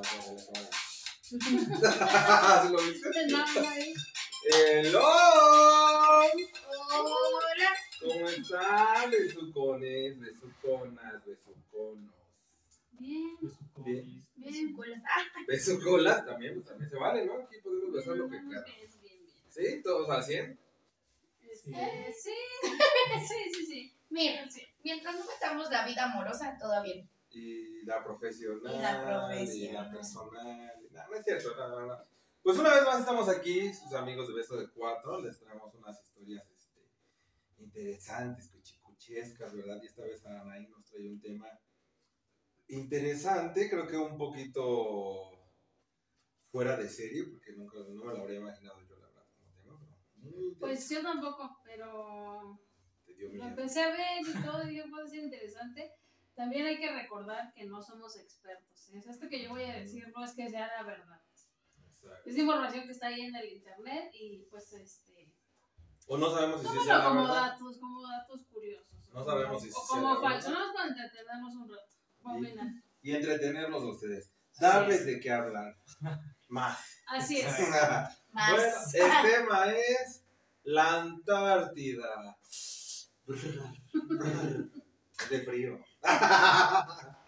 a la cámara. ¿Sí lo viste? ¡Hello! Hola. ¿Cómo están? Besucones, besuconas, besuconos. Bien, Bien. bien, cola. Ah, Besucolas también, pues también se vale, ¿no? Aquí podemos besar lo que queramos. bien, bien. ¿Sí? ¿Todos al 100? Este, sí, sí, sí, sí. Mira, mientras no metamos la vida amorosa, todo bien. Y la profesional. Y la Y la profesional. personal. No, no es cierto, no, no, no. Pues una vez más estamos aquí, sus amigos de Beso de Cuatro. Les traemos unas historias este, interesantes, cuchicuchescas, ¿verdad? Y esta vez Anaí nos trae un tema interesante, creo que un poquito fuera de serie, porque nunca no me lo habría imaginado yo, la verdad, como tema, pero muy Pues yo tampoco, pero Te dio lo miedo. empecé a ver y todo y puede ser interesante. También hay que recordar que no somos expertos. ¿eh? O sea, esto que yo voy a decir no es que sea la verdad. Exacto. Es información que está ahí en el internet y pues este... O no sabemos si sí sea la como verdad. datos, como datos curiosos. No sabemos si O sí sea como la falso, no para entretenernos un rato. Combina. Y entretenerlos a ustedes. Darles es. de qué hablar. Más. Así es. Más. Bueno, el tema es la Antártida. De frío.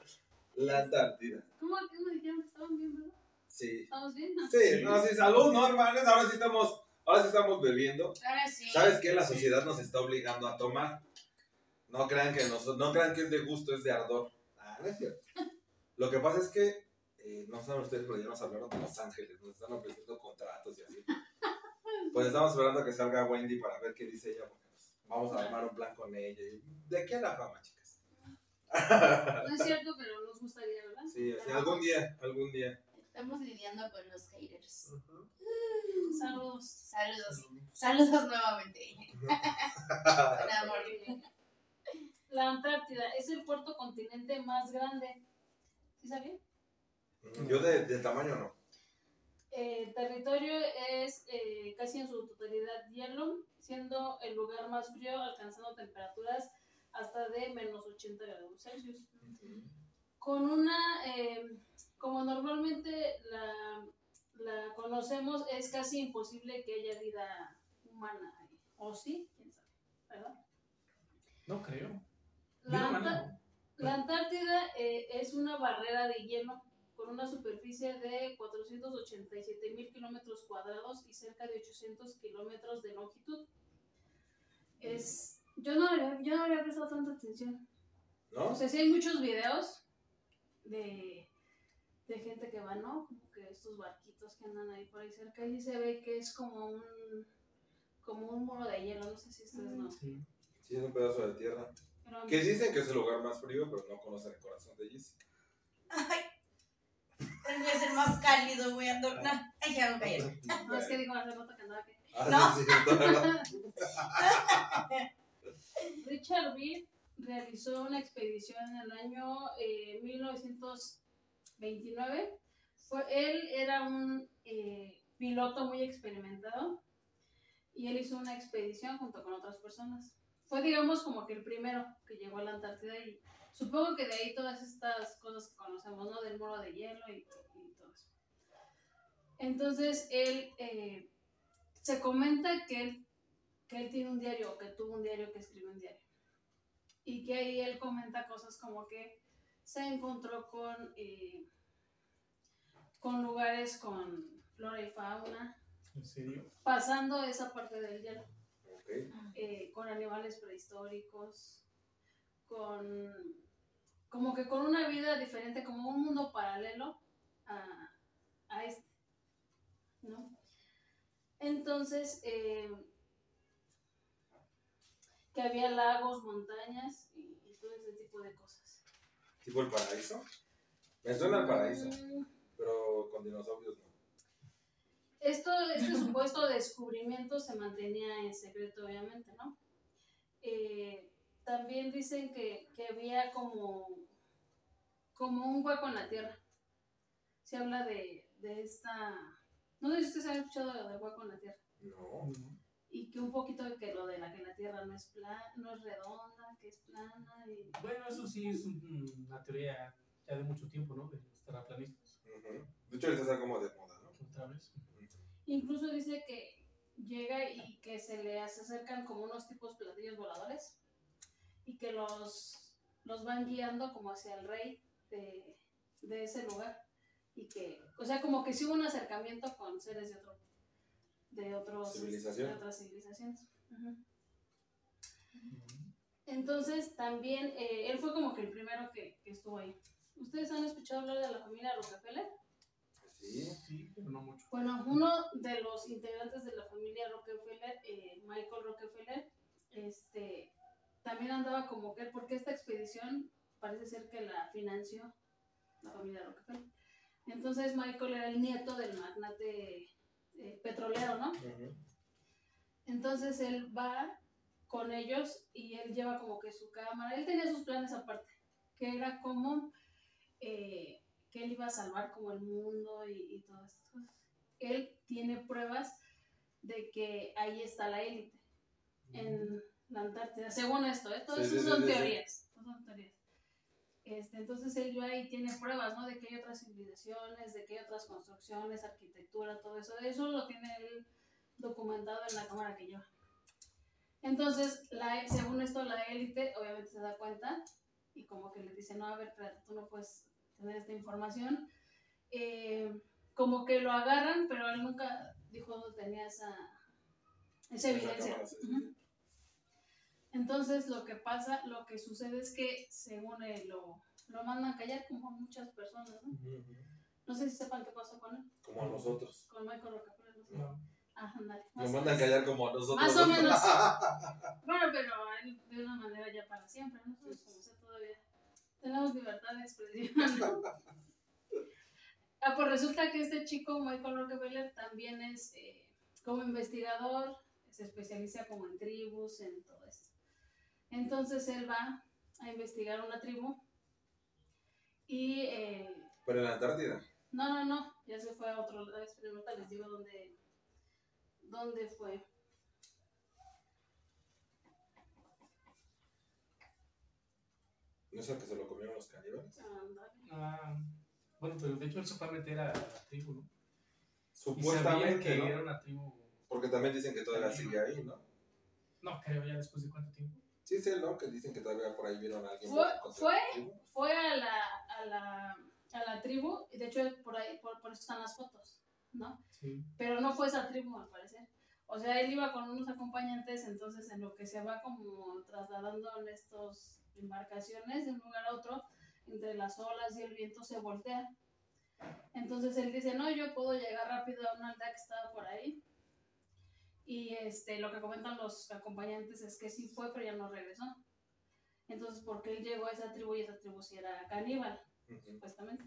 La Antártida. ¿Cómo, ¿Cómo dijeron que estaban bien, verdad? Sí. ¿Estamos bien? Sí, no, sí, salud, no, hermanos. Ahora sí estamos, ahora sí estamos bebiendo. Ahora sí. ¿Sabes qué? La sociedad nos está obligando a tomar. No crean que nos, no crean que es de gusto, es de ardor. Ah, no es cierto. Lo que pasa es que, eh, no saben ustedes, pero ya nos hablaron de Los Ángeles, nos están ofreciendo contratos y así. Pues estamos esperando a que salga Wendy para ver qué dice ella, porque vamos a armar un plan con ella. ¿De qué a la fama, chicas? No es cierto, pero nos gustaría, ¿verdad? Sí, así, algún día, algún día. Estamos lidiando con los haters. Saludos. Saludos. Saludos nuevamente. Amor. La Antártida es el cuarto continente más grande. ¿Sí sabía? Yo de, de tamaño no. El territorio es eh, casi en su totalidad hielo, siendo el lugar más frío, alcanzando temperaturas hasta de menos 80 grados Celsius. Con una, eh, como normalmente la, la conocemos, es casi imposible que haya vida humana ahí. ¿O sí? ¿Quién sabe? ¿Verdad? No creo. La, Anta- la Antártida eh, es una barrera de hielo con una superficie de 487 mil kilómetros cuadrados y cerca de 800 kilómetros de longitud. Es, yo, no había, yo no había prestado tanta atención. ¿No? O sea, sí hay muchos videos de, de gente que va, ¿no? Como que estos barquitos que andan ahí por ahí cerca y se ve que es como un, como un muro de hielo, no sé si ustedes no. Sí. Sí, es un pedazo de tierra. Pero Que dicen que es el lugar más frío, pero no conocen el corazón de Jessica. Ay. Él es el más cálido, güey. ando- No, ay, ya, ok. no, es que digo hace rato que andaba que... Ah, No. sí, cierto, ¿verdad? Richard Reed realizó una expedición en el año eh, 1929. Fue, él era un eh, piloto muy experimentado y él hizo una expedición junto con otras personas. Fue, digamos, como que el primero que llegó a la Antártida y supongo que de ahí todas estas cosas que conocemos, ¿no? Del muro de hielo y, y todo eso. Entonces, él, eh, se comenta que él que él tiene un diario o que tuvo un diario que escribe un diario. Y que ahí él comenta cosas como que se encontró con, eh, con lugares con flora y fauna, ¿En serio? pasando esa parte del hielo, Ok. eh, con animales prehistóricos, con como que con una vida diferente, como un mundo paralelo a, a este, ¿no? Entonces, eh, que había lagos, montañas y, y todo ese tipo de cosas. ¿Tipo el paraíso? Me suena al paraíso, Mm, pero con dinosaurios no. Esto, este supuesto descubrimiento se mantenía en secreto, obviamente, ¿no? Eh, también dicen que, que había como, como un hueco en la tierra. Se habla de, de esta... No sé si ustedes han escuchado lo del hueco en la tierra. No. Y que un poquito de que lo de la que la tierra no es, pla- no es redonda, que es plana. Y... Bueno, eso sí es un- una teoría ya de mucho tiempo, ¿no? De los terraplanistas. Ujú. De hecho, está como de moda, ¿no? Otra vez. Incluso dice que llega y que se le acercan como unos tipos platillos voladores y que los, los van guiando como hacia el rey de, de ese lugar. Y que, o sea, como que sí hubo un acercamiento con seres de otro, de otros, Civilización. de otras civilizaciones. Entonces también eh, él fue como que el primero que, que estuvo ahí. ¿Ustedes han escuchado hablar de la familia Rockefeller? Sí. Sí, pero no mucho. Bueno, uno de los integrantes de la familia Rockefeller, eh, Michael Rockefeller, este, también andaba como que, porque esta expedición parece ser que la financió la familia Rockefeller. Entonces Michael era el nieto del magnate eh, petrolero, ¿no? Entonces él va con ellos y él lleva como que su cámara. Él tenía sus planes aparte, que era como eh, que él iba a salvar como el mundo y, y todas estas cosas. Él tiene pruebas de que ahí está la élite en la Antártida, según esto, ¿eh? todo Sí, eso sí, sí, son sí, sí. teorías. todo son teorías. Este, entonces él ya ahí tiene pruebas, ¿no? De que hay otras civilizaciones, de que hay otras construcciones, arquitectura, todo eso. Eso lo tiene él documentado en la cámara que lleva. Entonces, la, según esto, la élite obviamente se da cuenta y como que le dice, no, a ver, tú no puedes tener esta información. Eh, como que lo agarran, pero él nunca dijo dónde tenía esa, esa Esa evidencia. cámara, sí, sí, Ujú. Entonces, lo que pasa, lo que sucede es que, según él, lo, lo mandan callar como a muchas personas, ¿no? No sé si sepan qué pasó con él, Como a nosotros. con Michael Rockefeller, no sé. No. Ah, ándale. Nos mandan callar como a nosotros. Más o ¿no? menos. Bueno, pero de una manera ya para siempre, nosotros como sea todavía tenemos libertad de expresión. ah, pues resulta que este chico, Michael Rockefeller, también es eh, como investigador, se especializa como en tribus, en todo esto. Entonces él va a investigar una tribu y... eh, Pero en la Antártida. no, no, no, ya se fue a otro lado, les digo dónde, dónde fue. ¿No es el que se lo comieron los caníbales? Ah, bueno, pero de hecho él se fue a meter a la tribu, ¿no? Supuestamente, que ¿no? era una tribu. Porque también dicen que todavía sigue ahí, ¿no? No, creo ya después de cuánto tiempo. Sí, sí, ¿no? Que dicen que todavía por ahí vieron a alguien. Fue-. Fue a la, a la, a la tribu, y de hecho por ahí, por, por eso están las fotos, ¿no? Sí. Pero no fue esa tribu, al parecer. O sea, él iba con unos acompañantes, entonces en lo que se va como trasladando en estas embarcaciones de un lugar a otro, entre las olas y el viento se voltea. Entonces él dice, no, yo puedo llegar rápido a una aldea que estaba por ahí. Y este, lo que comentan los acompañantes es que sí fue, pero ya no regresó. Entonces, porque él llegó a esa tribu y esa tribu sí era caníbal, Ujú. supuestamente.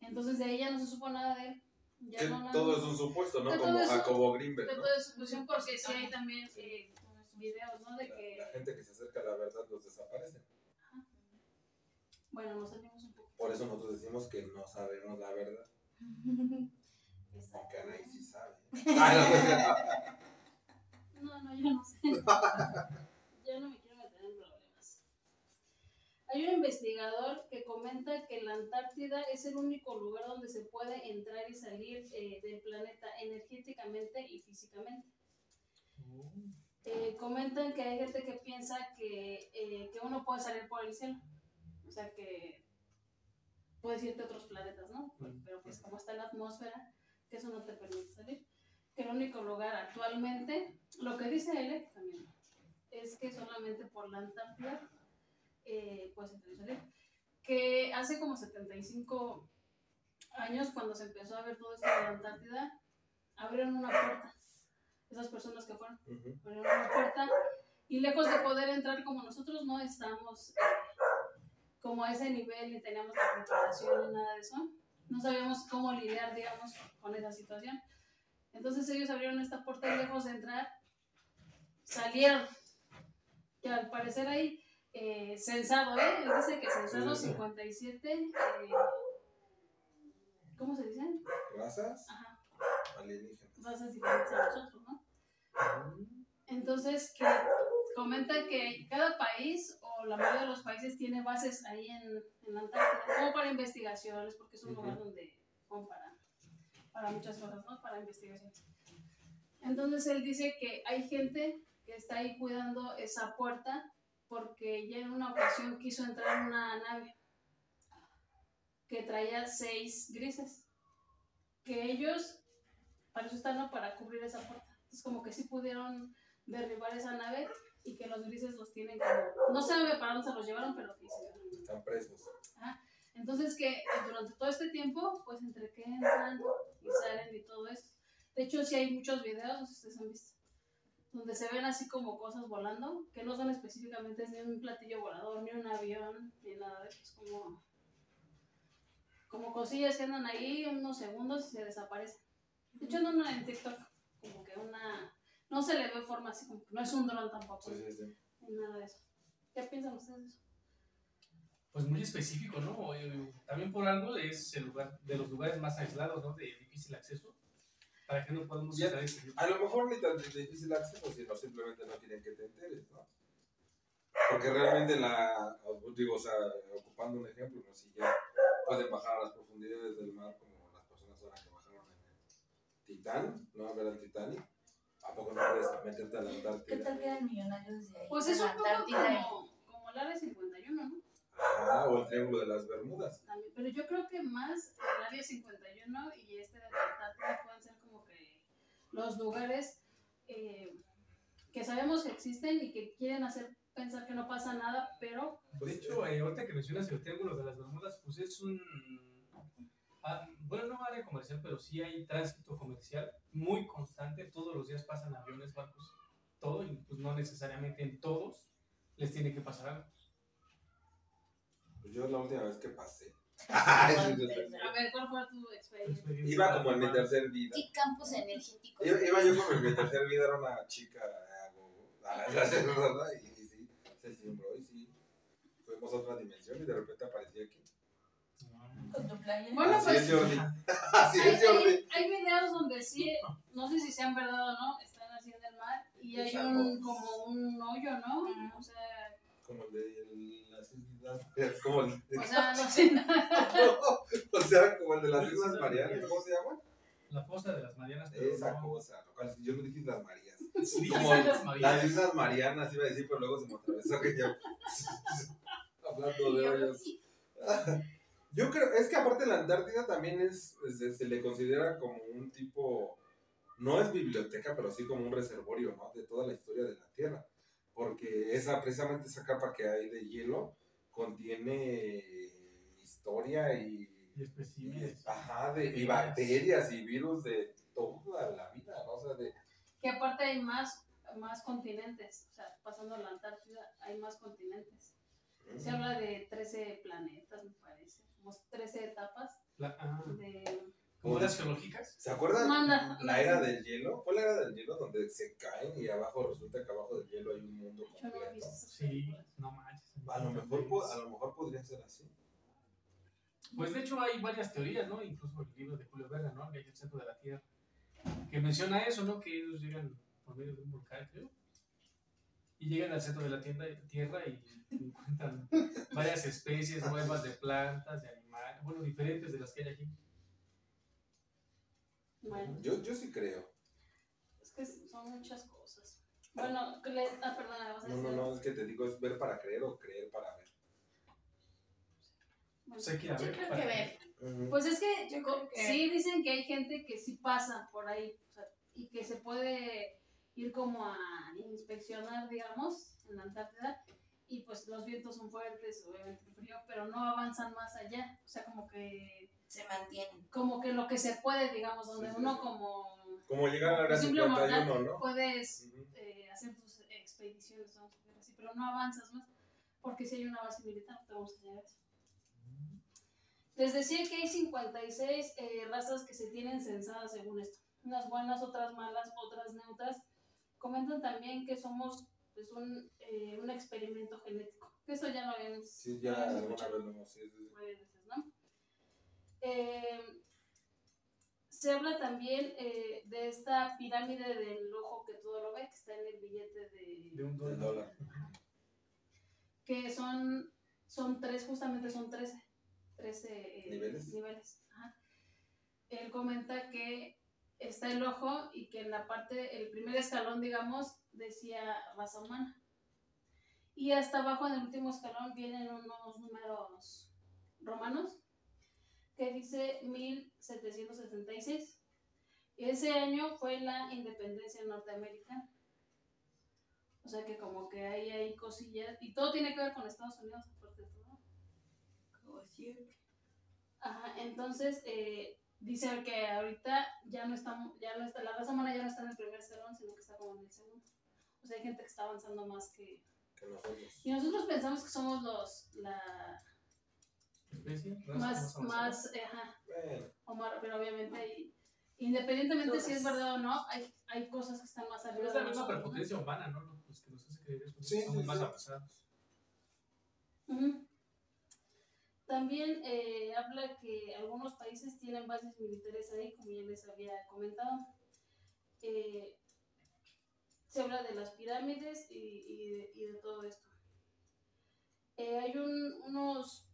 Entonces de ella no se supo nada de él. Ya Que no todo es un supuesto, ¿no? Que todo Como es un- Jacobo Greenberg, ¿no? toda suposición, porque sí hay también eh, videos, ¿no? De La, que, la gente que se acerca a la verdad los desaparece. bueno, nos salimos un poco. Por eso nosotros decimos que no sabemos la verdad. Exacto. Aunque Anaí sí sabe. No, no, yo no sé. yo no me quiero meter en problemas. Hay un investigador que comenta que la Antártida es el único lugar donde se puede entrar y salir eh, del planeta energéticamente y físicamente. Oh. Eh, comentan que hay gente que piensa que, eh, que uno puede salir por el cielo. O sea que puedes irte a otros planetas, ¿no? Mm. Pero pues como está la atmósfera, que eso no te permite salir. Que el único lugar actualmente, lo que dice él también, es que solamente por la Antártida eh, salir. Que hace como 75 años, cuando se empezó a ver todo esto de la Antártida, abrieron una puerta. Esas personas que fueron abrieron una puerta y lejos de poder entrar como nosotros no estamos eh, como a ese nivel ni teníamos la preparación ni nada de eso no sabíamos cómo lidiar digamos con esa situación entonces ellos abrieron esta puerta y lejos de entrar salieron que al parecer hay eh, censado ¿eh? él dice que censado Sí, sí, sí. 57 eh, ¿cómo se dice? ¿Razas? Ajá, Alienígenas. razas diferentes a nosotros ¿no? Entonces, que comenta que cada país o la mayoría de los países tiene bases ahí en, en Antártida, como para investigaciones, porque es un lugar donde, como para, muchas cosas, ¿no? Para investigaciones. Entonces él dice que hay gente que está ahí cuidando esa puerta porque ya en una ocasión quiso entrar en una nave que traía seis grises, que ellos, para eso están, ¿no? para cubrir esa puerta. Entonces como que sí pudieron derribar esa nave y que los grises los tienen como, no sabe para dónde se los llevaron, pero que sí. Están presos. Entonces que durante todo este tiempo, pues entre que entran y salen y todo eso. De hecho, sí hay muchos videos, no sé si ustedes han visto, donde se ven así como cosas volando, que no son específicamente ni un platillo volador, ni un avión, ni nada de eso. Es como, como cosillas que andan ahí unos segundos y se desaparecen. De hecho, no en TikTok, como que una... No se le ve forma así, como que no es un dron tampoco, Sí, sí, sí. ni nada de eso. ¿Qué piensan ustedes de eso? Pues muy específico, ¿no? Eh, También por algo es el lugar de los lugares más aislados, ¿no? De difícil acceso. ¿Para qué no podemos Ya. A lo mejor ni tan difícil acceso, sino simplemente no quieren que te enteres, ¿no? Porque realmente la, digo, o sea, ocupando un ejemplo, ¿no? Si ya pueden bajar a las profundidades del mar como las personas ahora que bajaron en el Titán, ¿no? A ver al Titanic, ¿a poco no puedes meterte a la ¿Qué Antártida? tal quedan millonarios de ahí? Pues es un poco como, como el área 51, ¿no? Ah, o el Triángulo de las Bermudas. También, pero yo creo que más el área 51 y este de Antártida pueden ser como que los lugares eh, que sabemos que existen y que quieren hacer pensar que no pasa nada, pero De hecho, eh, ahorita que mencionas el Triángulo de las Bermudas, pues es un. ah, bueno, no área comercial, pero sí hay tránsito comercial muy constante. Todos los días pasan aviones, barcos, todo, y pues no necesariamente en todos les tiene que pasar algo. Pues yo la última vez que pasé. a ver, ¿cuál fue tu experiencia? Iba como en mi tercer vida. Y campos energéticos. Iba, iba yo como en mi tercer vida, era una chica eh, a la ¿verdad? y, y sí, se simbró y sí. Fuimos a otra dimensión y de repente aparecí aquí. Con tu playa. Bueno, Así pues es, Jordi. Así hay, es, Jordi. hay, hay videos donde sí, no sé si sean verdad o no, están así en el mar y hay un como un hoyo, ¿no? O sea, Como el de las islas. Como el de, o sea, no sé. o sea, como el de las Islas Marianas. ¿Cómo se llama? La fosa de las Marianas. Esa no- cosa. Lo cual, yo no dije Islas Marías. Sí, Como las las Marianas. Islas Marianas iba a decir, pero luego se me atravesó que yo. Hablando de hoyos. Yo creo, es que aparte la Antártida también es, se, se le considera como un tipo, no es biblioteca, pero sí como un reservorio, ¿no? De toda la historia de la Tierra. Porque esa, precisamente esa capa que hay de hielo contiene historia y, Y y, especímenes. ajá, de, y bacterias y virus de toda la vida, ¿no? O sea, de, Que aparte hay más, más continentes, o sea, pasando a la Antártida hay más continentes. Se habla de 13 planetas, me parece, como 13 etapas La- ah, de... ¿Como las geológicas? ¿Se acuerdan Manda. la era del hielo? ¿Fue la era del hielo donde se caen y abajo resulta que abajo del hielo hay un mundo Yo no he completo? Sí, no manches. A lo mejor, a lo mejor podría ser así. Pues de hecho hay varias teorías, ¿no? Incluso el libro de Julio Verne, ¿no? El viaje al centro de la Tierra. Que menciona eso, ¿no? Que ellos llegan por medio de un volcán, creo. Y llegan al centro de la tienda- Tierra y encuentran varias especies nuevas de plantas, de animales, bueno, diferentes de las que hay aquí. Bueno, Yo, yo sí creo. es que son muchas cosas. Bueno, le... Ah, perdona, vas a No, decir. no, no, es que te digo, es ver para creer o creer para ver. Bueno, Pues Yo ver creo para que ver. ver. Pues es que, Yo co- creo que- sí dicen que hay gente que sí pasa por ahí o sea, y que se puede ir como a inspeccionar, digamos, en la Antártida y pues los vientos son fuertes, obviamente frío, pero no avanzan más allá, o sea, como que Se mantienen. como que lo que se puede, digamos, donde Sí, sí, uno sí. como Como llegar a la Simple 51, ¿no? puedes Ujú. eh, hacer tus expediciones, vamos a decir así, pero no avanzas más, porque si hay una base militar, te vamos a llegar a eso. Les decía que hay 56 eh, razas que se tienen censadas según esto. Unas buenas, otras malas, otras neutras. Comentan también que somos pues, un, eh, un experimento genético. Que eso ya lo habíamos, Sí, ya alguna vez lo hemos sí, sí, sí. varias veces, ¿no? Eh, se habla también eh, de esta pirámide del ojo que todo lo ve, que está en el billete de, De un dólar. dólar. que son, son tres, justamente son 13, 13 eh, ¿Niveles? niveles. Ajá. Él comenta que está el ojo y que en la parte, el primer escalón, digamos, decía raza humana. Y hasta abajo, en el último escalón, vienen unos números romanos que dice 1776. Y ese año fue la independencia norteamericana. O sea que como que ahí hay cosillas. Y todo tiene que ver con Estados Unidos, aparte de todo. Como siempre. Ajá, entonces eh, dice que ahorita ya no está, ya no está, la raza humana ya no está en el primer escalón, sino que está como en el segundo. O sea, hay gente que está avanzando más que... Que nosotros. Y nosotros pensamos que somos los, la Especie, raza más, más, ajá, Bueno, o más- pero obviamente, hay- independientemente si es verdad o no, hay, hay cosas que están más arriba es la de misma prepotencia humana, ¿no? Pues, que nos hace creer eso. Sí, Estamos sí, más sí. avanzados. También eh, habla que algunos países tienen bases militares ahí, como ya les había comentado. Eh, se habla de las pirámides y, y de, y de todo esto. Eh, hay un- unos,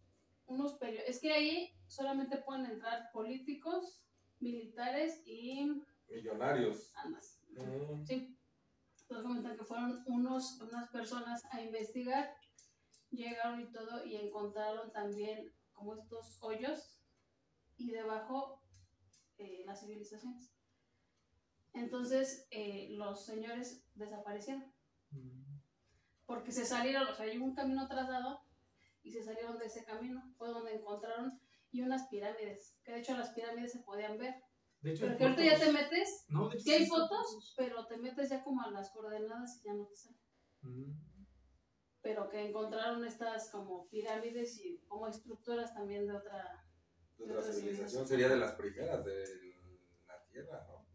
unos periodos, es que ahí solamente pueden entrar políticos, militares y millonarios. ambas. Mm, Sí. Entonces comentan que fueron unos, unas personas a investigar, llegaron y todo, y encontraron también como estos hoyos y debajo eh, las civilizaciones. Entonces eh, los señores desaparecieron Mm. porque se salieron, o sea, hay un camino trazado y se salieron de ese camino. Fue donde encontraron y unas pirámides, que de hecho las pirámides se podían ver. De hecho, Pero que ahorita ya te metes No, de hecho, Sí hay sí fotos, pero te metes ya como a las coordenadas y ya no te sale. Mm. Pero que encontraron estas como pirámides y como estructuras también de otra... de otra civilización sería de las primeras de la Tierra, ¿no?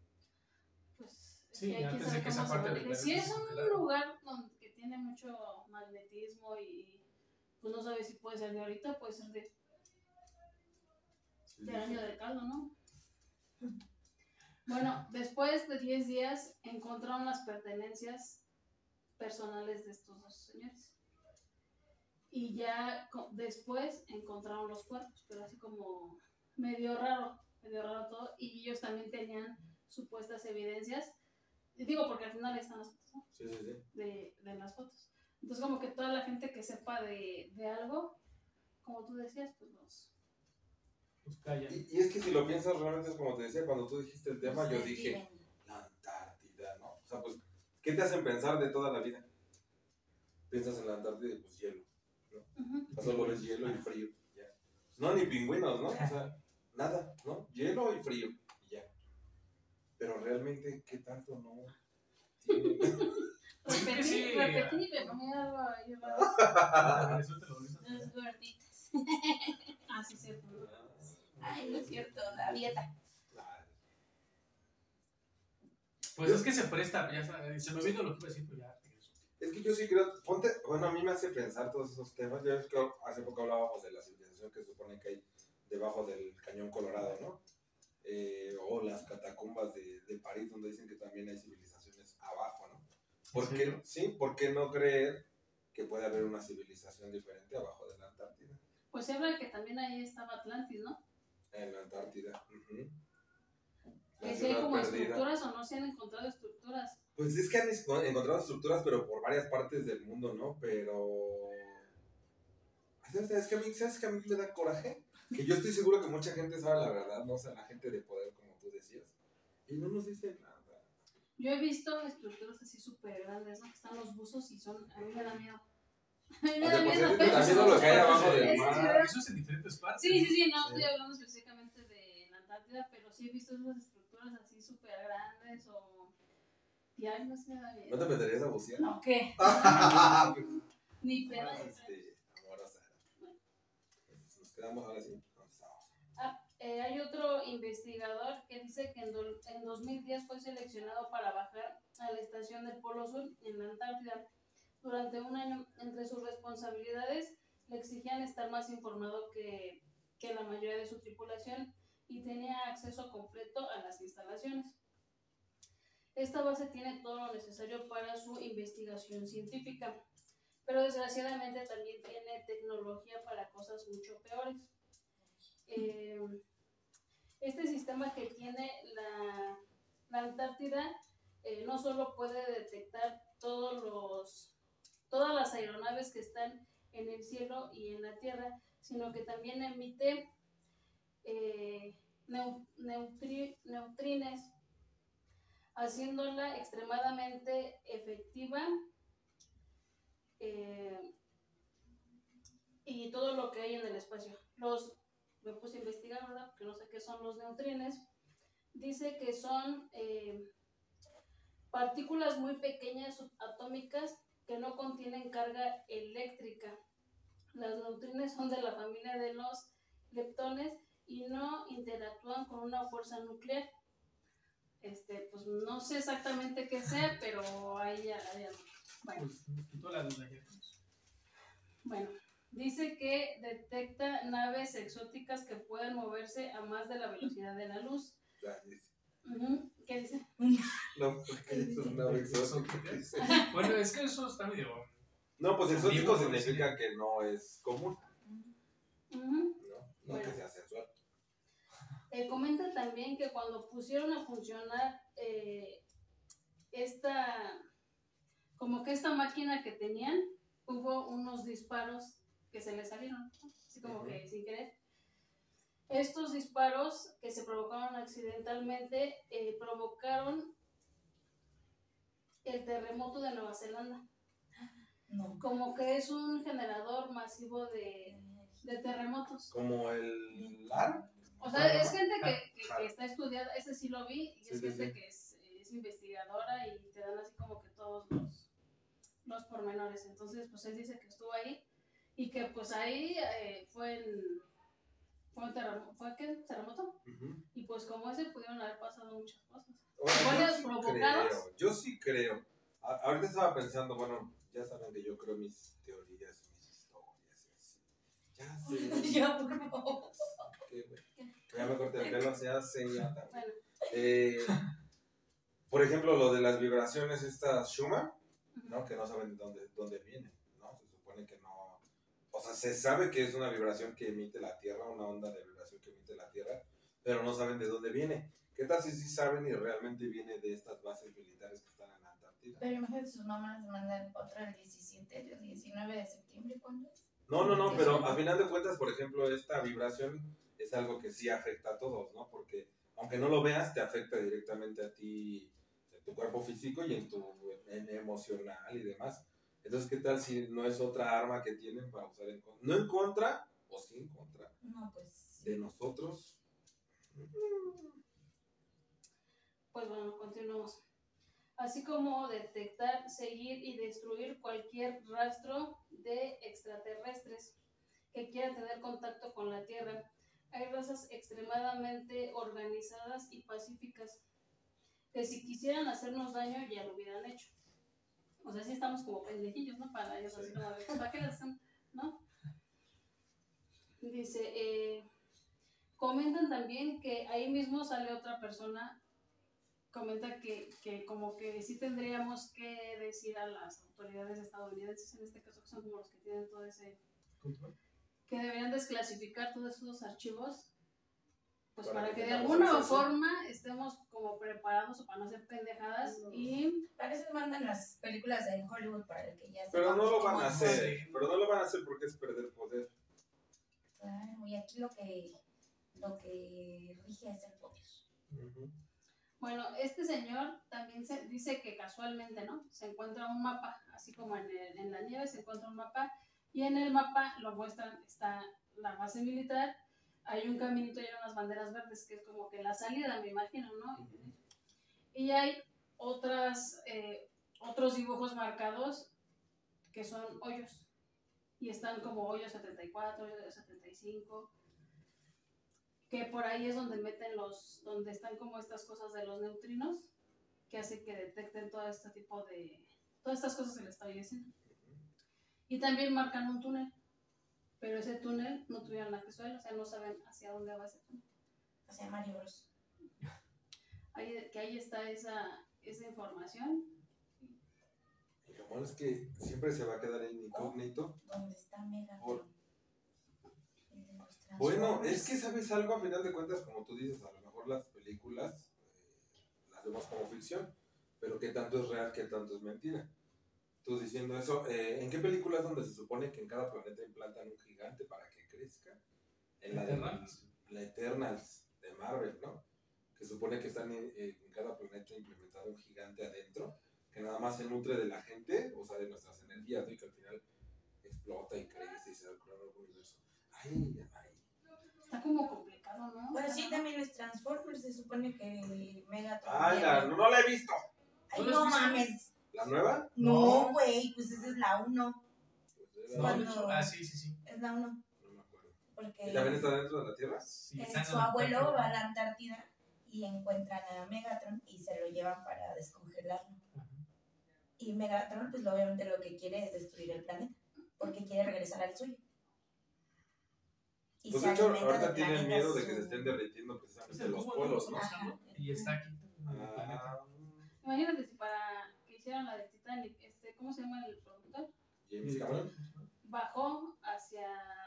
Pues, es Sí, que hay antes quien de sabe que esa parte es un lugar donde, que tiene mucho magnetismo y pues no sabes si puede ser de ahorita, puede ser de, del año del caldo, ¿no? Bueno, después de 10 días encontraron las pertenencias personales de estos dos señores. Y ya después encontraron los cuerpos, pero así como medio raro, medio raro todo. Y ellos también tenían supuestas evidencias. Digo, porque al final están las fotos, ¿no? Sí, sí, sí. de, de las fotos. Entonces, como que toda la gente que sepa de, de algo, como tú decías, pues los... Pues calla. Y, y es que si lo piensas realmente es como te decía, cuando tú dijiste el tema, yo dije, la Antártida, ¿no? O sea, pues, ¿qué te hacen pensar de toda la vida? Piensas en la Antártida y pues hielo. Ujú. O sea, solo ves hielo y frío. Ya. No, ni pingüinos, ¿no? O sea, nada, ¿no? Hielo y frío. Y ya. Pero realmente, ¿qué tanto no? tiene? Pues Repetí, sí. repetí, pero me algo ahí raro. Ah, lo ves. Los gorditas. Ah, sí, cierto. Ay, no es cierto, la dieta. Claro. Pues es que se presta, ya sabes, se me vino lo que iba a decir, pues ya. regreso. Es que yo sí creo, ponte, bueno, a mí me hace pensar todos esos temas. Ya ves que hace poco hablábamos de la civilización que se supone que hay debajo del cañón colorado, ¿no? Eh, o las catacumbas de, de París, donde dicen que también hay civilizaciones abajo, ¿no? ¿Por ¿En qué, sí, ¿por qué no creer que puede haber una civilización diferente abajo de la Antártida? Pues se habla que también ahí estaba Atlantis, ¿no? En la Antártida. ujú. La Que si hay como perdida. estructuras o no se han encontrado estructuras. Pues es que han encontrado estructuras, pero por varias partes del mundo, ¿no? Pero. ¿Sabes sabes que a mí, ¿sabes que a mí me da coraje? Que yo estoy seguro que mucha gente sabe la verdad, ¿no? O sea, la gente de poder, como tú decías. Y no nos dice nada. Yo he visto estructuras así súper grandes, ¿no? Que están los buzos y son... A mí me da miedo. A mí me O da sea, por miedo. lo que hay abajo del Eso sí, mar. Eso es en diferentes partes. Sí, sí, sí, no Sí. estoy hablando específicamente de la Antártida, pero sí he visto esas estructuras así súper grandes o... Y ay, no se me da ¿No miedo. te meterías a bucear? No, ¿qué? Ni pedo. este, amorosa. Entonces, Nos quedamos ahora sí. Eh, hay otro investigador que dice que en 2010 fue seleccionado para bajar a la estación del Polo Sur en la Antártida. Durante un año, entre sus responsabilidades, le exigían estar más informado que, que la mayoría de su tripulación y tenía acceso completo a las instalaciones. Esta base tiene todo lo necesario para su investigación científica, pero desgraciadamente también tiene tecnología para cosas mucho peores. Eh, este sistema que tiene la, la Antártida eh, no solo puede detectar todos los, todas las aeronaves que están en el cielo y en la tierra, sino que también emite eh, neu- neutri- neutrines, haciéndola extremadamente efectiva eh, y todo lo que hay en el espacio. Los, me puse a investigar, ¿verdad? Porque no sé qué son los neutrines. Dice que son eh, partículas muy pequeñas subatómicas que no contienen carga eléctrica. Las neutrinos son de la familia de los leptones y no interactúan con una fuerza nuclear. Este, pues no sé exactamente qué sea, pero ahí ya, Bueno, Pues nos quitó la duda ya. bueno, dice que detecta naves exóticas que pueden moverse a más de la velocidad de la luz. ¿Qué dice? No, porque eso es una exótica. dice. Bueno, es que eso está medio. No, pues exótico significa que no es común. ¿no? No Bueno. que sea sensual. Eh, comenta también que cuando pusieron a funcionar eh, esta, como que esta máquina que tenían, hubo unos disparos que se les salieron, así como Ujú. que sin querer. Estos disparos que se provocaron accidentalmente eh, provocaron el terremoto de Nueva Zelanda. No. Como que es un generador masivo de, de terremotos. Como el LAR. O sea, es gente que, que- Claro. que está estudiada, ese sí lo vi, y es sí, gente sí. que es, es investigadora y te dan así como que todos los, los pormenores. Entonces, pues él dice que estuvo ahí y que pues ahí eh, fue en... ¿Fue un terremoto? ¿Fue qué? ¿Terremoto? Y pues como ese pudieron haber pasado muchas cosas. Bueno, ¿Cuáles yo sí provocados? creo, Yo sí creo. A- ahorita estaba pensando, bueno, ya saben que yo creo mis teorías, mis historias y así. Ya sé. Ya, por favor. qué. Ya me corté el pelo, sé, ya. Bueno, Eh, por ejemplo, lo de las vibraciones estas Schumann, ¿no? Que no saben de dónde, dónde vienen, ¿no? Se supone que sea, se sabe que es una vibración que emite la Tierra, una onda de vibración que emite la Tierra, pero no saben de dónde viene. ¿Qué tal si sí saben y realmente viene de estas bases militares que están en la Antártida? Pero imagínate, sus mamás mandan otra el 17, el 19 de septiembre, ¿cuándo es? No, no, no, pero a final de cuentas, por ejemplo, esta vibración es algo que sí afecta a todos, ¿no? Porque aunque no lo veas, te afecta directamente a ti, en tu cuerpo físico y en tu en emocional y demás. Entonces, ¿qué tal si no es otra arma que tienen para usar en contra? No en contra, o sí en contra No, pues. de nosotros. Pues bueno, continuamos. Así como detectar, seguir y destruir cualquier rastro de extraterrestres que quieran tener contacto con la Tierra. Hay razas extremadamente organizadas y pacíficas que si quisieran hacernos daño ya lo hubieran hecho. O sea, sí estamos como pendejillos, ¿no? Para ellos, así como de, ¿para qué las hacen? ¿No? Dice, eh, comentan también que ahí mismo sale otra persona comenta que, que como que sí tendríamos que decir a las autoridades estadounidenses, en este caso que son como los que tienen todo ese, que deberían desclasificar todos esos archivos, pues Para para, que que de alguna acceso. forma estemos como preparados o para no hacer pendejadas y Para eso mandan las películas de Hollywood para que ya Pero no lo van a hacer, pero no lo van a hacer porque es perder poder. Claro, y aquí lo que, lo que rige es el poder. Bueno, este señor también se dice que casualmente, ¿no? Se encuentra un mapa, así como en, el- en la nieve se encuentra un mapa, y en el mapa lo muestran, está la base militar, hay un caminito y hay unas banderas verdes, que es como que la salida, me imagino, ¿no? Y hay otras, eh, otros dibujos marcados que son hoyos, y están como hoyos 74, hoyos 75 que por ahí es donde meten los, donde están como estas cosas de los neutrinos, que hace que detecten todo este tipo de, todas estas cosas que le estoy diciendo. Y también marcan un túnel, pero ese túnel no tuvieron acceso a él, o sea, no saben hacia dónde va ese túnel. Hacia Mario Bros. Ahí, que ahí está esa, esa información. Y lo malo es que siempre se va a quedar en incógnito. ¿Dónde está Megatron? Por- Bueno, es que sabes algo, a final de cuentas, como tú dices, a lo mejor las películas eh, las vemos como ficción, pero qué tanto es real, qué tanto es mentira. Tú diciendo eso, eh, ¿en qué películas donde se supone que en cada planeta implantan un gigante para que crezca? En la de Eternals. la Eternals de Marvel, ¿no? Que supone que están en, eh, en cada planeta implementado un gigante adentro, que nada más se nutre de la gente, o sea, de nuestras energías, ¿no? y que al final explota y crece y se da el nuevo universo. Ay, ay. Está como complicado, ¿no? Bueno, sí, también es Transformers. Se supone que Megatron. Ay, la- viene- no, no la he visto. Ay, ¿No mames. ¿La nueva? No, güey, pues esa es la 1. Pues Cuando- ah, sí, sí, sí. Es la 1. no me acuerdo. Porque ¿Y también está dentro de la Tierra? Sí, eh, está su abuelo Antártida. va a la Antártida y encuentran a Megatron y se lo llevan para descongelarlo. Ajá. Y Megatron, pues obviamente lo que quiere es destruir el planeta. Porque quiere regresar al suyo. Y Pues se de hecho, alimenta ahorita tienen miedo de que se estén derritiendo precisamente el los polos, ¿no? Y está aquí. Ah, Imagínate si para que hicieran la de Titanic, este, ¿cómo se llama el productor? James Cameron. Bajó hacia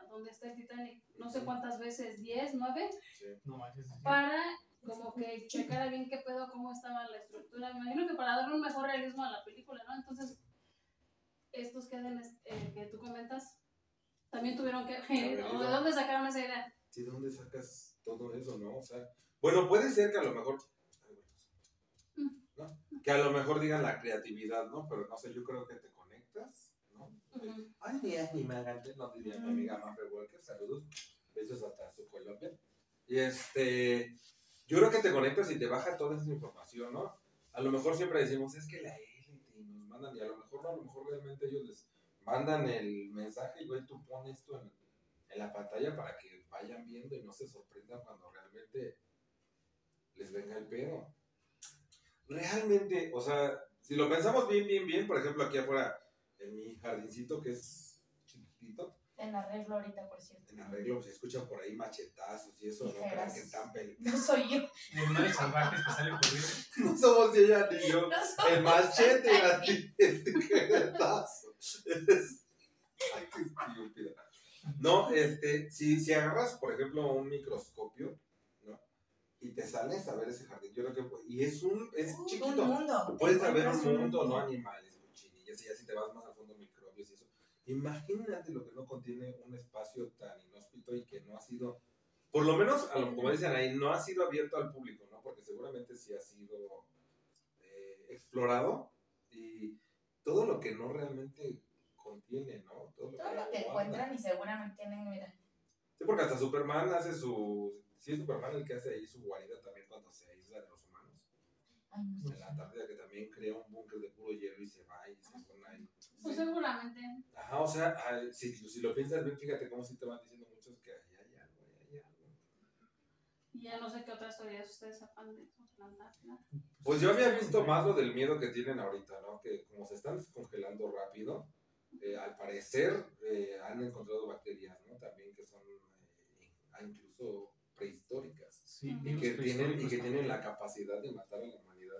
donde está el Titanic, no sé cuántas veces, 10, 9, Sí. No manches. sí. para como que checara bien qué pedo, cómo estaba la estructura. Me imagino que para darle un mejor realismo a la película, ¿no? Entonces, estos que, hacen, eh, que tú comentas, también tuvieron que ver, ¿o ¿de dónde sacaron esa idea? Sí, ¿de dónde sacas todo eso, no? O sea, bueno, puede ser que a lo mejor. ¿No? Que a lo mejor digan la creatividad, ¿no? Pero no sé, yo creo que te conectas, ¿no? Ay, ni es ni magante, no diría mi amiga Mafre Walker, saludos, besos hasta su Colombia. Y este, yo creo que te conectas y te baja toda esa información, ¿no? A lo mejor siempre decimos, es que la élite nos mandan, y a lo mejor no, a lo mejor realmente ellos les mandan el mensaje y güey, tú pones esto en, en la pantalla para que vayan viendo y no se sorprendan cuando realmente les venga el pedo. Realmente, o sea, si lo pensamos bien, bien, bien, por ejemplo, aquí afuera, en mi jardincito que es chiquitito, En arreglo ahorita, por cierto. en arreglo se escuchan por ahí machetazos y eso, no crean que están. No soy yo. De animales salvajes que salen corriendo. No somos ni ella ni yo. No soy El machete, la ti- el. Es- Ay, qué estúpida. No, este, si, si agarras, por ejemplo, un microscopio. Y te sales a ver ese jardín, yo creo que, pues, y es un, es un chiquito. mundo. Puedes saber un mundo, no animales, cochinillas, y así te vas más al fondo microbios y eso. Imagínate lo que no contiene un espacio tan inhóspito y que no ha sido, por lo menos, a lo, como dicen ahí, no ha sido abierto al público, ¿no? Porque seguramente sí ha sido eh, explorado y todo lo que no realmente contiene, ¿no? Todo lo Todo lo que encuentran y seguramente tienen, mira. Sí, porque hasta Superman hace su, sí es Superman el que hace ahí su guarida también cuando se aísla de los humanos. Ay, no sé. En la Antártida que también crea un búnker de puro hielo y se va y se pone ahí. Pues Sí. seguramente. Ajá, o sea, si, si lo piensas bien, fíjate cómo sí te van diciendo muchos que ahí hay algo, ahí hay algo. Y ya no sé qué otras teorías ustedes sepan de eso, la Antártida. Pues yo había visto más lo del miedo que tienen ahorita, ¿no? Que como se están descongelando rápido, eh, al parecer eh, han encontrado bacterias, ¿no? También que son eh, incluso prehistóricas. Sí, Y que, tienen, y que tienen la capacidad de matar a la humanidad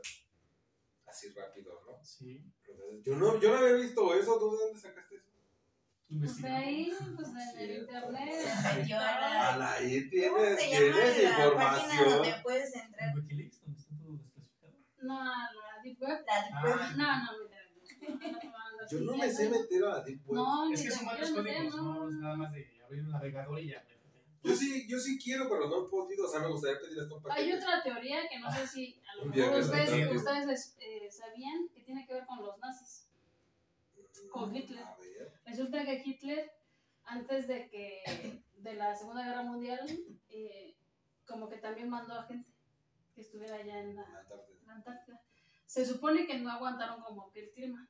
así rápido, ¿no? Sí. Entonces, yo no, yo no había visto eso, ¿tú de dónde sacaste eso? Pues ahí, pues en el internet. Se metió a la- Ala, ahí ¿Cómo tienes, se llama tienes la página información. donde puedes entrar? En Wikileaks, donde está todo desclasificado. No, a la Deep Web. La Deep Ah. Web. No, no, mira. no te van a andar Yo no me sé meter a la Deep Web. No, Es que son varios códigos, no. es nada más de abrir un navegador y ya. Yo sí, yo sí quiero, pero no he podido. O sea, me gustaría pedir esto un paquete. Hay otra teoría que no sé si a lo mejor ustedes, eh, sabían que tiene que ver con los nazis. con Hitler. A ver. Resulta que Hitler, antes de que de la Segunda Guerra Mundial, eh, como que también mandó a gente que estuviera allá en la, la Antártida. Se supone que no aguantaron como que el clima,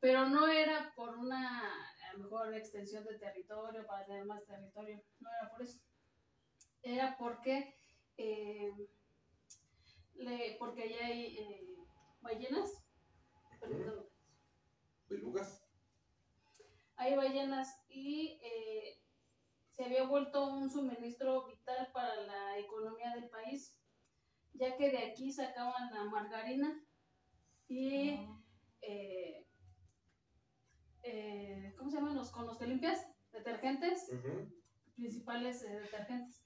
pero no era por una a lo mejor extensión de territorio para tener más territorio, no era por eso. Era porque eh, le, porque allá hay eh, ballenas. ¿Belugas? hay ballenas y eh, se había vuelto un suministro vital para la economía del país, ya que de aquí sacaban la margarina y, eh, eh, ¿cómo se llaman los con los que limpias? Detergentes, principales eh, detergentes.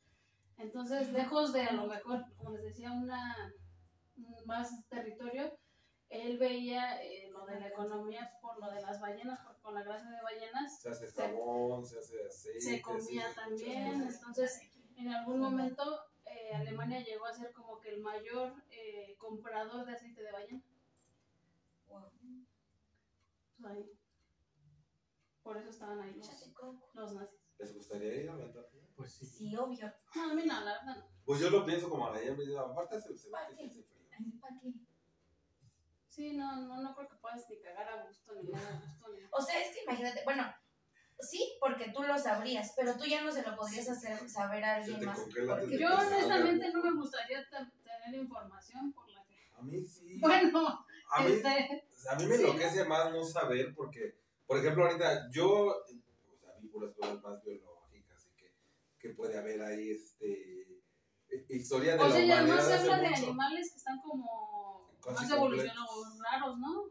Entonces, lejos de a lo mejor, como les decía, una un más territorio, él veía eh, lo de la economía por lo de las ballenas, porque con la grasa de ballenas Se hace jabón, se hace aceite. se comía sí. también. Entonces, en algún momento, eh, Alemania llegó a ser como que el mayor eh, comprador de aceite de ballena. Wow. Pues ahí. Por eso estaban ahí los, los nazis. ¿Les gustaría ir a la Antártida? Pues sí. Sí, obvio. No, a mí no, la verdad no. Pues yo lo pienso como a la ella me dice, aparte se, se sí frío. Ay, ¿para qué? Sí, no, no, no creo que puedas ni cagar a gusto, ni nada a gusto, ni O sea, es que imagínate, bueno, sí, porque tú lo sabrías, pero tú ya no se lo podrías hacer saber a alguien más. porque- Yo honestamente no me gustaría te- tener información por la que... A mí sí. Bueno, a mí, este... a mí me sí, enloquece más no saber porque, por ejemplo, ahorita yo, o sea, vi puras cosas más biológicas y que, que puede haber ahí, este, historia de O la sea, y humanidad además se habla de mucho. animales que están como Casi más evolucionados, raros, ¿no?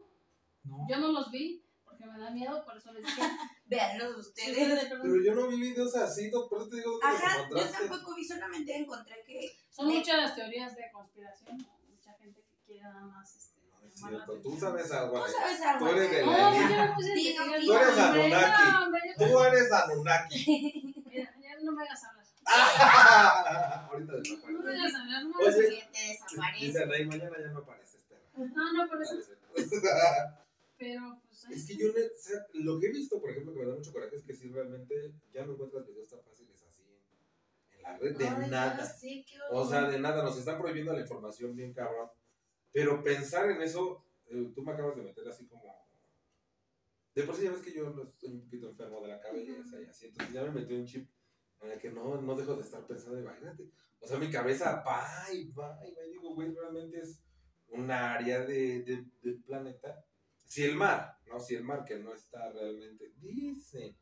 No. Yo no los vi porque me da miedo, por eso les dije. Véanlos Sí, ustedes. sí, Pero yo no vi videos así, no, por eso te digo, ¿dónde los Ajá, yo tampoco vi, solamente encontré que. Son muchas teorías de conspiración, ¿no? mucha gente que quiere nada más este, Cierto, tú sabes algo. Tú sabes algo. Tú eres de ¿no? la No. Tú eres Anunnaki. Tú eres Anunnaki. Mira, ya no me hagas hablar. Ahorita No me desaparece. hagas hablar, no me te desaparece. Dice Anaí, mañana ya no apareces, perra. No, no, por eso. Pero, pues, Es que sí. yo, o sea, lo que he visto, por ejemplo, que me da mucho coraje es que si realmente ya no encuentras videos tan fáciles así en, la red de Ay, nada. qué O sea, de nada, nos están prohibiendo la información bien cabrón. Pero pensar en eso, eh, tú me acabas de meter así como... De por sí ya ves que yo estoy un poquito enfermo de la cabeza y así, entonces ya me metió un chip en el que no, no dejo de estar pensando, imagínate. O sea, mi cabeza va y va y va y digo, güey, realmente es un área de, de- del planeta. Si el mar, ¿no? Si el mar que no está realmente, dice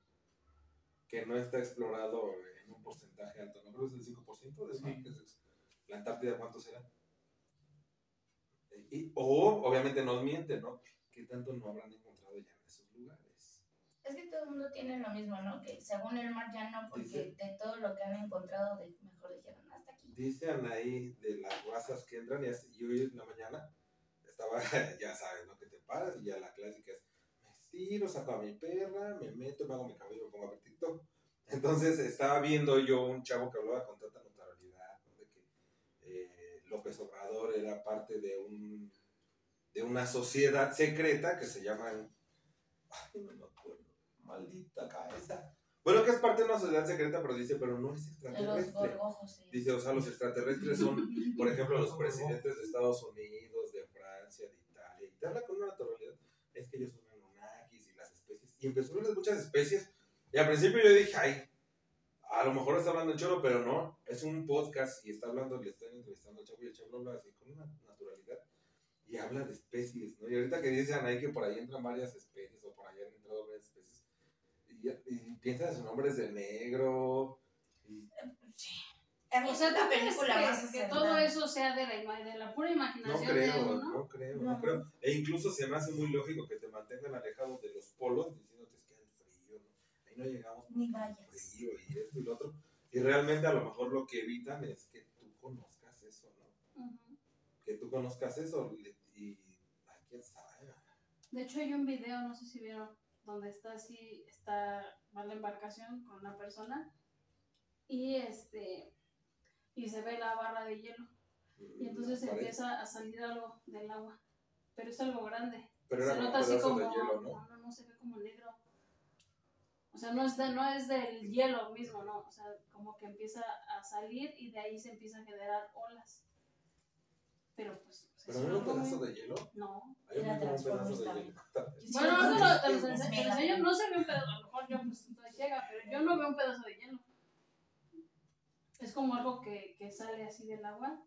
que no está explorado en un porcentaje alto, ¿no? Creo que es el 5% del mar, Sí. que es- la Antártida, ¿cuánto será? Y, o, obviamente nos mienten, ¿no? ¿Qué tanto no habrán encontrado ya en esos lugares? Es que todo el mundo tiene lo mismo, ¿no? Que según el mar ya no, porque Dice- de todo lo que han encontrado, de, mejor dijeron hasta aquí. Dicen ahí de las razas que entran y, as- y hoy en la mañana estaba, ya sabes, ¿no? Que te paras y ya la clásica es, me estiro, saco a mi perra, me meto, me hago mi cabello, me pongo a ver TikTok. Entonces estaba viendo yo un chavo que hablaba con tanta naturalidad, ¿no? de que eh, López Obrador era parte de un de una sociedad secreta que se llaman, ay, no me acuerdo, maldita cabeza. Bueno, que es parte de una sociedad secreta, pero dice, pero no es extraterrestre. sí. Dice, o sea, los extraterrestres son, por ejemplo, los presidentes de Estados Unidos, de Francia, de Italia, y te habla con una naturalidad, es que ellos son anunnakis y las especies, y empezó a de muchas especies, y al principio yo dije, ay, a lo mejor está hablando el choro, pero no, es un podcast y está hablando, le están entrevistando al chavo, y el chavo habla así con una naturalidad, y habla de especies, ¿no? Y ahorita que dicen ahí que por ahí entran varias especies, o por ahí han entrado varias especies, y, y piensas en hombres de negro, y Sí. O es sea, ¿tú crees que, que todo eso sea de la, de la pura No imaginación de creo, uno? no creo, no No. creo. E incluso se me hace muy lógico que te mantengan alejados de los polos es que hay frío, ¿no? ahí no llegamos Ni por vayas. frío y esto y lo otro. Y realmente a lo mejor lo que evitan es que tú conozcas eso, ¿no? Que tú conozcas eso y, y ay, quién sabe. De hecho, hay un video, no sé si vieron, donde está así, está, va la embarcación con una persona y este y se ve la barra de hielo y entonces empieza a salir algo del agua, pero es algo grande. Pero se nota así como, de hielo, ¿no? no, no, no, se ve como negro. O sea, no es, de, no es del hielo mismo, no. O sea, como que empieza a salir y de ahí se empiezan a generar olas. Pero pues. Pero es no era un pedazo muy- de hielo. No. Como un pedazo Transformers de también. hielo. Bueno, no lo, te los enseño, no se ve un pedazo, a lo mejor yo pues estoy ciega, pero yo no veo un pedazo de hielo. Es como algo que, que sale así del agua,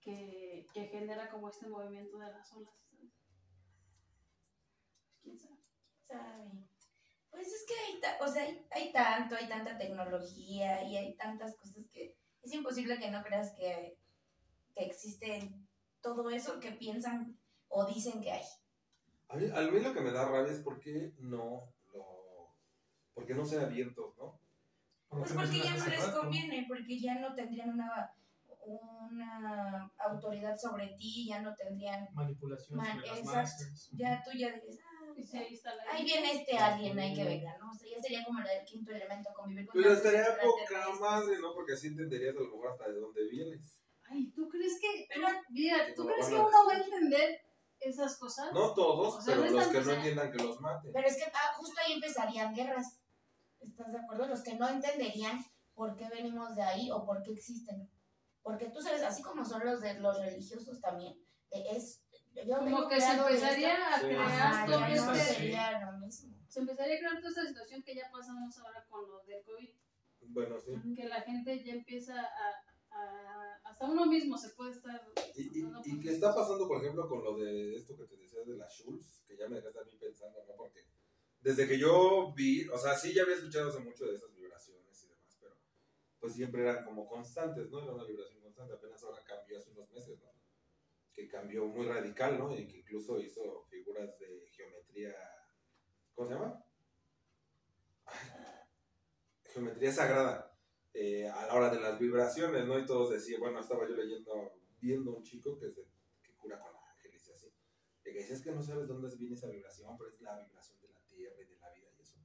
que, que genera como este movimiento de las olas. ¿sabes? Pues, quién sabe. sabe. Pues es que hay, ta- o sea, hay, hay tanto, hay tanta tecnología y hay tantas cosas que es imposible que no creas que, que existe todo eso que piensan o dicen que hay. A mí, a mí lo que me da rabia es por qué no lo. ¿Por qué no ser abiertos, no? Pues porque ya no les conviene, porque ya no tendrían una, una autoridad sobre ti, ya no tendrían, Manipulación Man- sobre las exacto. masas. ya tú ya dices, ah, Y ahí viene este alien, hay que venga, ¿no? O sea, ya sería como la del quinto elemento, convivir con Pero estaría poca madre, ¿no? Porque así entenderías a lo mejor hasta de dónde vienes. Ay, ¿tú crees que, Pero- mira, ¿tú crees que uno va a entender esas cosas? No todos, O sea, pero no los que no entiendan que los maten. Pero es que ah, justo ahí empezarían guerras. ¿Estás de acuerdo? Los que no entenderían por qué venimos de ahí o por qué existen. Porque tú sabes, así como son los de los religiosos también, de es yo Como que se empezaría esto. a Sí. crear Ajá, todo no este... Sí. sería lo mismo. Se empezaría a crear toda esta situación que ya pasamos ahora con lo del COVID. Bueno, sí. Que la gente ya empieza a... a- hasta uno mismo se puede estar... Y, y, y qué está pasando, por ejemplo, con lo de esto que te decía de las Schultz, que ya me dejaste a mí pensando, ¿no? Porque desde que yo vi, o sea, sí ya había escuchado hace mucho de esas vibraciones y demás, pero pues siempre eran como constantes, ¿no? Era una vibración constante, apenas ahora cambió hace unos meses, ¿no? Que cambió muy radical, ¿no? Y que incluso hizo figuras de geometría, ¿cómo se llama? Geometría sagrada. eh, a la hora de las vibraciones, ¿no? Y todos decían, bueno, estaba yo leyendo, viendo un chico que, es de- que cura con ángeles y así. Y que dice, es que no sabes dónde viene esa vibración, pero es la vibración de la tierra y de la vida y eso.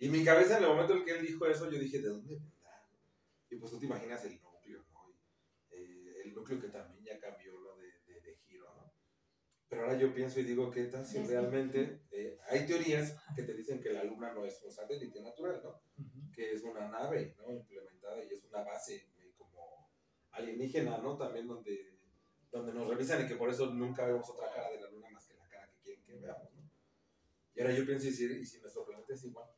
Y mi cabeza, en el momento en que él dijo eso, yo dije, ¿de dónde vendrá? Y pues tú te imaginas el núcleo, ¿no? Y, eh, el núcleo que también ya cambió, ¿no? De, de, de giro, ¿no? Pero ahora yo pienso y digo, ¿qué tal si realmente eh, hay teorías que te dicen que la luna no es un satélite natural, ¿no? Que es una nave, ¿no? Implementada y es una base eh, como alienígena, ¿no? También donde, donde nos revisan y que por eso nunca vemos otra cara de la luna más que la cara que quieren que veamos, ¿no? Y ahora yo pienso, ¿y si, y si nuestro planeta es igual?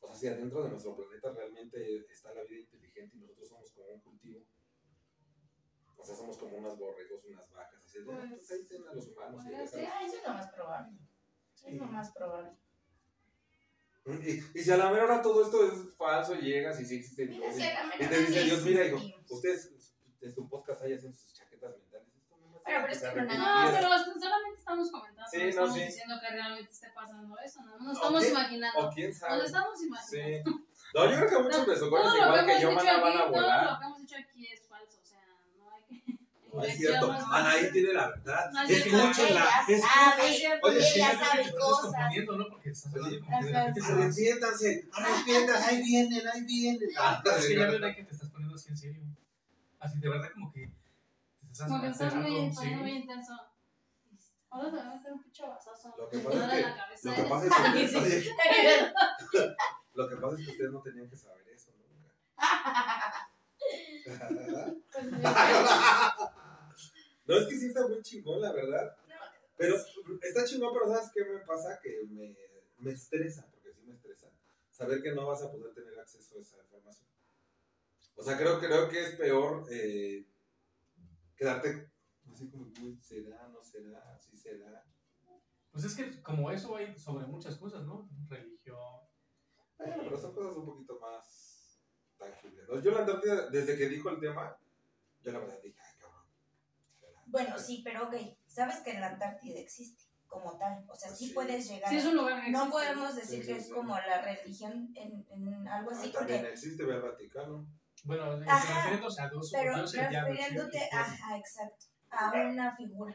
O sea, si adentro de nuestro planeta realmente está la vida inteligente y nosotros somos como un cultivo. O sea, somos como unos borregos, unas vacas, así de, Pues, pues ahí tienen a los humanos. y podría Sí, déjalos". ah, eso es lo más probable. Es lo más probable. Y, y si a la mera hora todo esto es falso, llegas y sí existe Mira, Dios, si a la y te dice Dios, mira, hijo, ustedes en su podcast ahí hacen sus chaquetas mentales. No Bueno, pero es que no No, pero solamente estamos comentando, Sí, no no, estamos sí. diciendo que realmente esté pasando eso, no nos ¿O estamos qué? imaginando. O quién Nos sabe. estamos imaginando. Sí. No, yo creo que muchos No, igual que que yo van a, a todo volar. lo que hemos dicho aquí es falso, o sea, no hay que... No es cierto. Anaí tiene la verdad. No es Escúchenla. Ella. Oye, ella sí, yo sabe Te estás cosas. ¿no? Porque estás Arrepiéntanse, arrepiéntanse, ahí vienen, ahí vienen. Ah, Es que ya verdad que te estás poniendo así en serio. Así de verdad como que te estás Como que estás muy, intenso. Ahora te voy a meter un pinche bazazo. Lo que pasa es que, lo que pasa es que, Sí. oye, lo que pasa es que ustedes no tenían que saber eso nunca. No, es que sí está muy chingón, la verdad. Pero está chingón, pero ¿sabes qué me pasa? Que me, me estresa, porque sí me estresa, saber que no vas a poder tener acceso a esa información. O sea, creo, creo que es peor eh, quedarte así como, uy, ¿será, no será, sí será? Pues es que como eso hay sobre muchas cosas, ¿no? Religión. Bueno, pero son cosas un poquito más tangibles. ¿no? Yo la Antártida, desde que dijo el tema, yo la verdad dije. Bueno, sí, pero ok, sabes que la Antártida existe como tal. O sea, sí, Sí. puedes llegar. Sí, es un lugar que no existe. podemos decir Sí, que es sí. como la religión en, en algo Ah, así, también porque. existe, ve al Vaticano. Bueno, Ajá, refiriéndose a dos Pero refiriéndote, ajá, exacto, a una figura.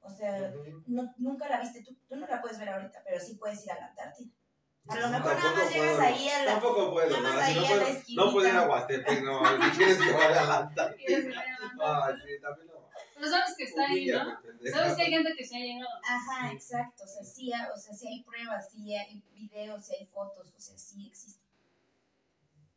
O sea, Ujú. no, nunca la viste, tú, tú no la puedes ver ahorita, pero sí puedes ir a la Antártida. A lo mejor nada más llegas puedo, ahí a la- Tampoco puedo, nada más ahí no, a la puedo, no puedo ir a Huastepec, no. Si quieres que vaya a la ¿Quieres Antártida. que vaya a la Ay, Antártida? sí, también. Pero sabes que está ahí, ¿no? Sabes que hay gente que se ha llegado. Ajá, exacto. O sea, sí, o sea, sí hay pruebas, sí hay videos, sí hay fotos, o sea, sí existe.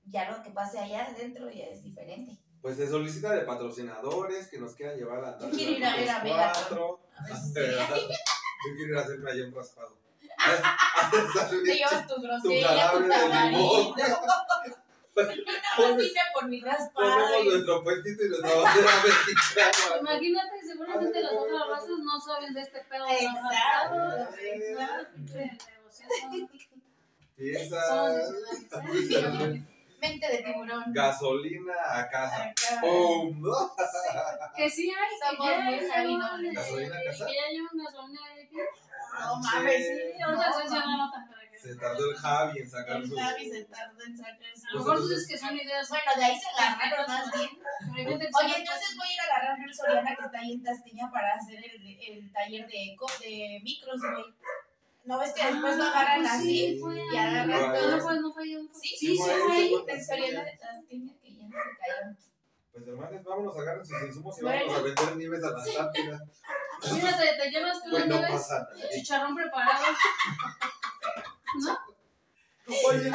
Ya lo que pase allá adentro ya es diferente. Pues se solicita de patrocinadores que nos quieran llevar a la Yo quiero ir a ver a Vega. cuatro. A ver si sería. Yo quiero ir a hacerme allá un raspado. Te llevas tu grosella, tu jarabe vine por mi raspado. Ponemos y- nuestro puestito y nuestra bandera mexicana. Imagínate, seguramente las otras razas no saben de este pedo. de los Exacto. Mente de tiburón. gasolina a casa. ¿no? Que sí hay, que ya ¿Gasolina a casa? Que ya llevan gasolina de aquí. No mames, Sí, No, la Se tardó el Javi en sacar El su. Javi se tardó en sacar A su- lo mejor dices que son ideas. Bueno, de ahí se agarraron más bien. Oye, entonces voy a ir a agarrar el Soriana que está ahí en Tasteña para hacer el, el taller de, co- de micros, güey. ¿No ves que después lo agarran Ah, así? sí, y agarran todo. no fue, no fue yo. Sí, Sí, sí, fue ahí, Soriana de Tasteña que ya no se cayó. Pues hermanos, vámonos, agarren sus insumos y Bueno. vamos a vender nieves a la Antártida. Mira, te, llevas tú Pues la no nieves, chicharrón preparado. ¿No? Oye,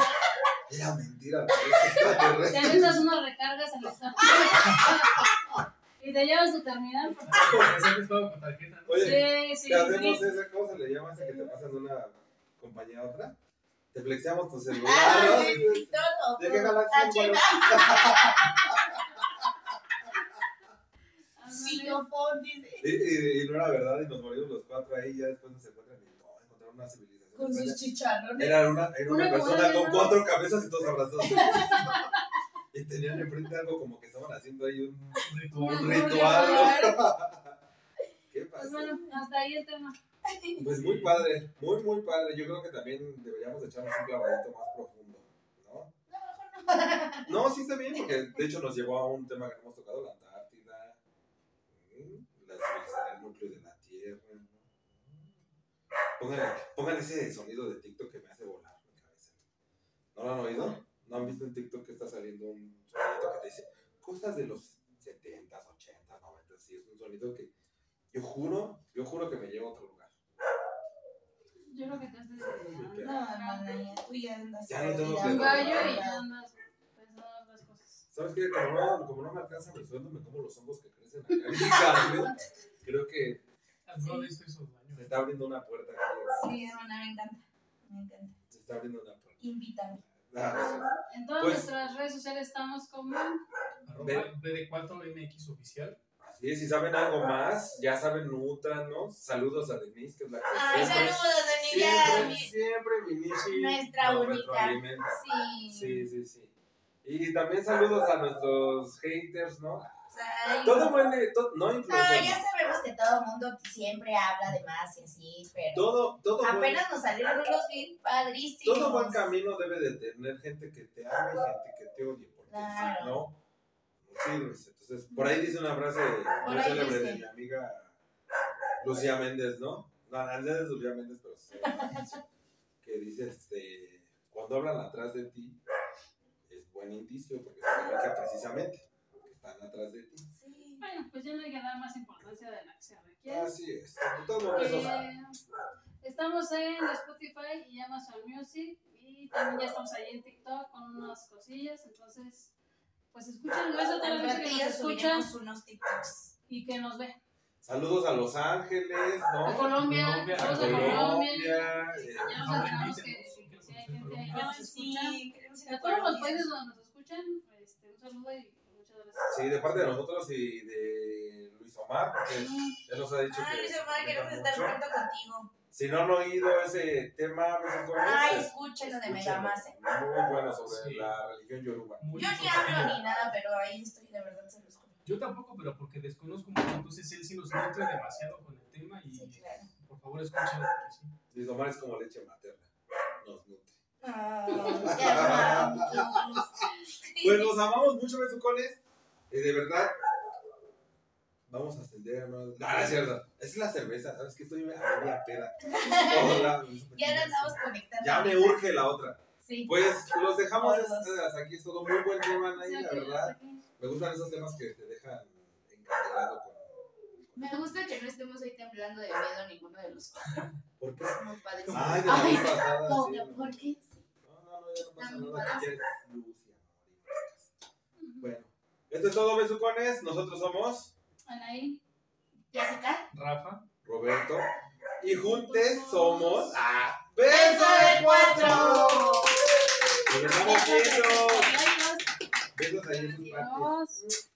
era mentira. Te aventas unas recargas en la Y te llevas tu terminal. Con tarjeta. ¿no? Oye, Sí, sí. ¿qué hacemos sí. esa cosa? ¿Le llamas a que te pasan de una compañía a otra? Te flexiamos tu celular. Ah, sí, sí, todo. ¿De qué galaxia? Dice. Y, y- y no era verdad, y nos morimos los cuatro ahí, y ya después nos encuentran y no, encontraron una civilización. Con sus chicharrones. Era una, era una Una persona con cuatro cabezas y todos abrazados. y tenían enfrente algo como que estaban haciendo ahí un, Un ritual. un ritual. ¿no? ¿Qué Pues pasa? bueno, hasta ahí el tema. Pues muy padre, muy, muy padre. Yo creo que también deberíamos echarnos un clavadito más profundo, ¿no? No, sí está bien, porque de hecho nos llevó a un tema que hemos tocado, la Antártida, la el núcleo de la. Pongan, pongan ese sonido de TikTok que me hace volar mi cabeza. ¿No lo han oído? ¿No han visto en TikTok que está saliendo un sonido que te dice cosas de los 70s, 80s, 90s? Sí, es un sonido que yo juro, yo juro que me lleva a otro lugar. Yo creo que te has No, desesperado. hermana, ya tú ya andas. Ya no tengo que- Un gallo y ya andas pensando en otras cosas. ¿Sabes qué? Como no, como no me alcanza mi sueldo, me como los hongos que crecen acá en mi carne. Creo que ¿Alguna vez hizo esos se daños? está abriendo una puerta aquí. Sí, hermana, me encanta. Me encanta. Se está abriendo una puerta. Invítame. Ah, En todas Pues- nuestras redes sociales estamos como. Arroba BD4MX oficial. Así es, si saben algo más, ya saben, nutranos. Saludos a Denise, que es la que Ay, siempre, saludos, siempre, Daniela. siempre Vinicius Nuestra nos única. Sí. Sí, sí, sí. Y también saludos a nuestros haters, ¿no? Ay, Todo buen, to- no No, influencers. ya sabemos que todo el mundo siempre habla de más y así, pero Todo, todo buen- apenas nos salieron unos bien padrísimos. Todo buen camino debe de tener gente que te ame y gente que te odie, porque Claro. si no, no sirves. Entonces, por ahí dice una frase muy célebre de mi amiga Lucía Méndez, ¿no? No, no, no es Lucía Méndez, pero sí, que dice, este, cuando hablan atrás de ti, es buen indicio, porque significa precisamente están atrás de ti. Sí. Bueno, pues ya no hay que dar más importancia de la que se requiere. Así es, eso Eh, estamos en Spotify y Amazon Music y también ya estamos ahí en TikTok con unas cosillas, entonces pues escuchen, gracias a toda la que nos escucha subiremos unos TikToks. y que nos ve. Saludos a Los Ángeles, ¿no? A Colombia, Colombia, A saludos a Colombia. Colombia, eh, Ya nos No, enteramos que, invítenos, que que sí hay gente ahí que escuchan. nos escucha. A todos los países donde nos escuchan, este, un saludo y muchas gracias. Sí, de parte de nosotros y de Luis Omar, porque él nos ha dicho Ay, que. Luis Omar, se queremos estar mucho. pronto contigo. Si no han oído ese tema, mexicanos, Ay, es- escúchenlo de. Megamase. Muy bueno sobre Sí. la religión yoruba. Muy Yo ni hablo ni nada, pero ahí estoy, de verdad se los juro. Yo tampoco, pero porque desconozco mucho, entonces él sí nos nutre demasiado con el tema y Sí, claro. por favor escúchenlo porque sí. Luis Omar es como leche materna. Nos nutre. Ay, qué hermanos. Pues los amamos mucho, besucones. De verdad, vamos a ascender. ¿no? No, no es cierto. Es la cerveza, ¿sabes? Que estoy a media peda. Hola, Ya nos estamos conectando. Ya me urge la otra. Sí. Pues los dejamos hasta aquí. Es todo muy buen tema, Nay, la verdad. Me gustan esos temas que te dejan encandelado con. Me gusta que no estemos ahí temblando de miedo ninguno de los cuatro. ¿Por qué? Ay, de la Ay, vez pasada. ¿cómo sí, que no. por qué? No, ya pasa nada. padre. Aquí es luz y amor y máscaras. Bueno, esto es todo, besucones. Nosotros somos Anaí. Jessica. Rafa, Roberto. Y juntos somos. ¡Ah! ¡Beso ¡Beso de cuatro! Nos. Adiós. Besos ahí en sus partes. Adiós.